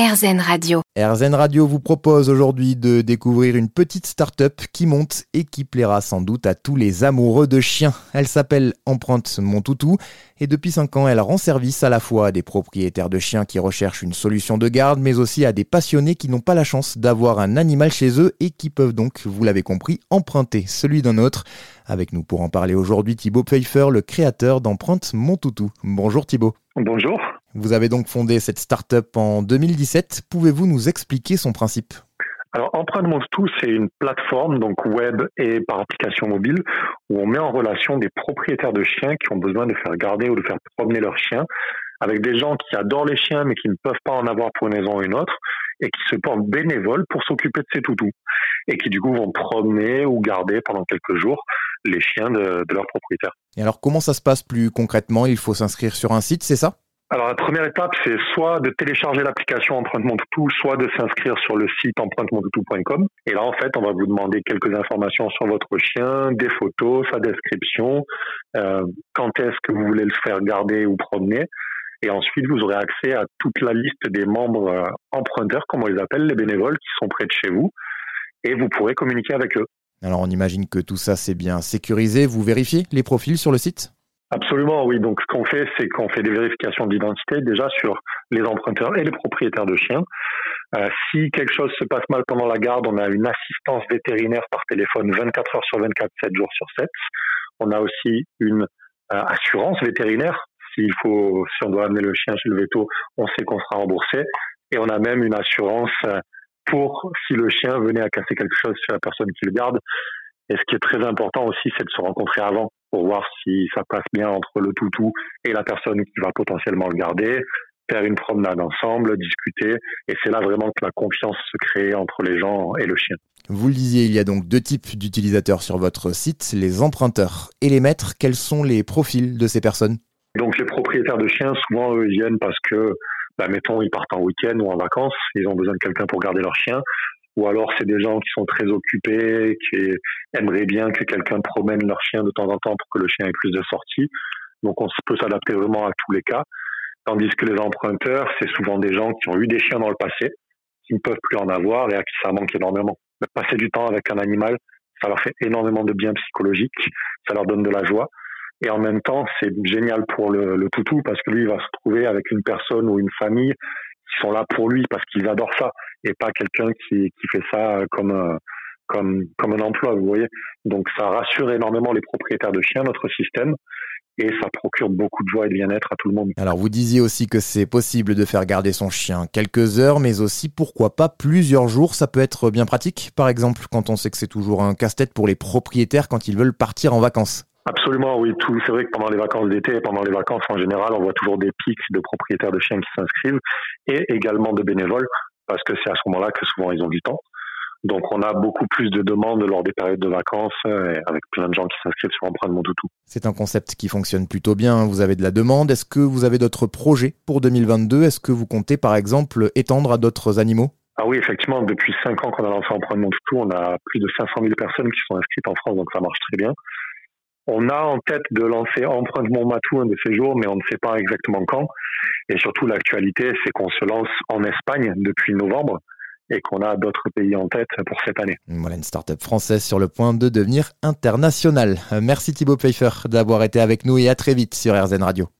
RZN Radio. RZN Radio vous propose aujourd'hui de découvrir une petite start-up qui monte et qui plaira sans doute à tous les amoureux de chiens. Elle s'appelle Empreinte Mon Toutou et depuis 5 ans, elle rend service à la fois à des propriétaires de chiens qui recherchent une solution de garde, mais aussi à des passionnés qui n'ont pas la chance d'avoir un animal chez eux et qui peuvent donc, vous l'avez compris, emprunter celui d'un autre. Avec nous pour en parler aujourd'hui, Thibaut Pfeiffer, le créateur d'Empreinte Mon Toutou. Bonjour Thibaut. Bonjour. Vous avez donc fondé cette start-up en 2017. Pouvez-vous nous expliquer son principe? Alors, Empreinte Mon Toutou, c'est une plateforme, donc web et par application mobile, où on met en relation des propriétaires de chiens qui ont besoin de faire garder ou de faire promener leurs chiens, avec des gens qui adorent les chiens mais qui ne peuvent pas en avoir pour une raison ou une autre, et qui se portent bénévoles pour s'occuper de ces toutous, et qui du coup vont promener ou garder pendant quelques jours les chiens de, de leurs propriétaires. Et alors, comment ça se passe plus concrètement? Il faut s'inscrire sur un site, c'est ça? Alors la première étape, c'est soit de télécharger l'application Empreinte Mon Toutou, soit de s'inscrire sur le site empruntemontoutou.com. Et là, en fait, on va vous demander quelques informations sur votre chien, des photos, sa description, euh, quand est-ce que vous voulez le faire garder ou promener. Et ensuite, vous aurez accès à toute la liste des membres euh, emprunteurs, comme on les appelle, les bénévoles qui sont près de chez vous. Et vous pourrez communiquer avec eux. Alors on imagine que tout ça c'est bien sécurisé. Vous vérifiez les profils sur le site? Absolument, oui. Donc, ce qu'on fait, c'est qu'on fait des vérifications d'identité déjà sur les emprunteurs et les propriétaires de chiens. Euh, si quelque chose se passe mal pendant la garde, on a une assistance vétérinaire par téléphone 24 heures sur 24, 7 jours sur 7. On a aussi une euh, assurance vétérinaire. S'il faut, si on doit amener le chien chez le veto, on sait qu'on sera remboursé. Et on a même une assurance euh, pour si le chien venait à casser quelque chose chez la personne qui le garde. Et ce qui est très important aussi, c'est de se rencontrer avant pour voir si ça passe bien entre le toutou et la personne qui va potentiellement le garder, faire une promenade ensemble, discuter. Et c'est là vraiment que la confiance se crée entre les gens et le chien. Vous le disiez, il y a donc deux types d'utilisateurs sur votre site, les emprunteurs et les maîtres. Quels sont les profils de ces personnes? Donc les propriétaires de chiens, souvent, eux, viennent parce que, bah, mettons, ils partent en week-end ou en vacances, ils ont besoin de quelqu'un pour garder leur chien ou alors c'est des gens qui sont très occupés, qui aimeraient bien que quelqu'un promène leur chien de temps en temps pour que le chien ait plus de sorties. Donc on peut s'adapter vraiment à tous les cas. Tandis que les emprunteurs, c'est souvent des gens qui ont eu des chiens dans le passé, qui ne peuvent plus en avoir et à qui ça manque énormément. passer du temps avec un animal, ça leur fait énormément de bien psychologique, ça leur donne de la joie. Et en même temps, c'est génial pour le, le toutou parce que lui, il va se trouver avec une personne ou une famille qui sont là pour lui parce qu'ils adorent ça et pas quelqu'un qui, qui fait ça comme comme, comme un emploi, vous voyez. Donc ça rassure énormément les propriétaires de chiens, notre système, et ça procure beaucoup de joie et de bien-être à tout le monde. Alors vous disiez aussi que c'est possible de faire garder son chien quelques heures, mais aussi pourquoi pas plusieurs jours, ça peut être bien pratique, par exemple quand on sait que c'est toujours un casse-tête pour les propriétaires quand ils veulent partir en vacances. Absolument, oui. Tout, c'est vrai que pendant les vacances d'été et pendant les vacances en général, on voit toujours des pics de propriétaires de chiens qui s'inscrivent et également de bénévoles parce que c'est à ce moment-là que souvent ils ont du temps. Donc on a beaucoup plus de demandes lors des périodes de vacances euh, avec plein de gens qui s'inscrivent sur Empreinte Mon Toutou. C'est un concept qui fonctionne plutôt bien. Vous avez de la demande. Est-ce que vous avez d'autres projets pour 2022 Est-ce que vous comptez par exemple étendre à d'autres animaux? Ah oui, effectivement, depuis 5 ans qu'on a lancé Empreinte Mon Toutou, on a plus de 500 000 personnes qui sont inscrites en France, donc ça marche très bien. On a en tête de lancer Empreinte Matou un de ces jours, mais on ne sait pas exactement quand. Et surtout, l'actualité, c'est qu'on se lance en Espagne depuis novembre et qu'on a d'autres pays en tête pour cette année. Voilà une start-up française sur le point de devenir internationale. Merci Thibaut Pfeiffer d'avoir été avec nous et à très vite sur RZN Radio.